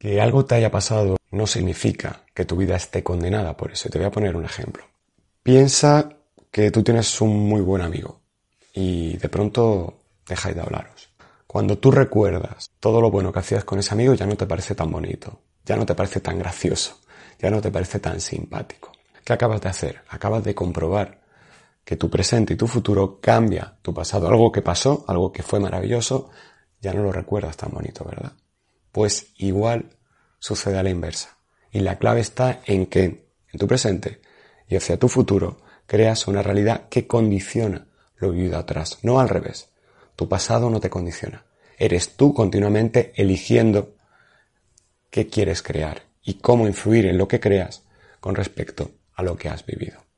Que algo te haya pasado no significa que tu vida esté condenada por eso. te voy a poner un ejemplo. Piensa que tú tienes un muy buen amigo y de pronto dejáis de hablaros. Cuando tú recuerdas todo lo bueno que hacías con ese amigo ya no te parece tan bonito, ya no te parece tan gracioso, ya no te parece tan simpático. ¿Qué acabas de hacer? Acabas de comprobar que tu presente y tu futuro cambia tu pasado. Algo que pasó, algo que fue maravilloso, ya no lo recuerdas tan bonito, ¿verdad? Pues igual sucede a la inversa. Y la clave está en que en tu presente y hacia tu futuro creas una realidad que condiciona lo vivido atrás, no al revés. Tu pasado no te condiciona. Eres tú continuamente eligiendo qué quieres crear y cómo influir en lo que creas con respecto a lo que has vivido.